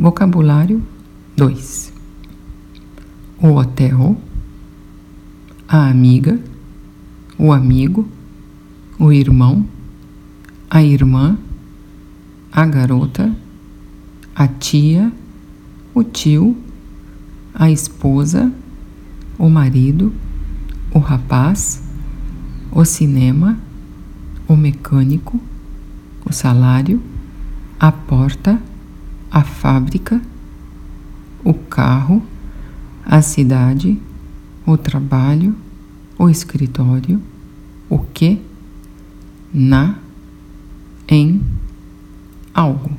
Vocabulário 2: O hotel, a amiga, o amigo, o irmão, a irmã, a garota, a tia, o tio, a esposa, o marido, o rapaz, o cinema, o mecânico, o salário, a porta, a fábrica, o carro, a cidade, o trabalho, o escritório, o que, na, em, algo.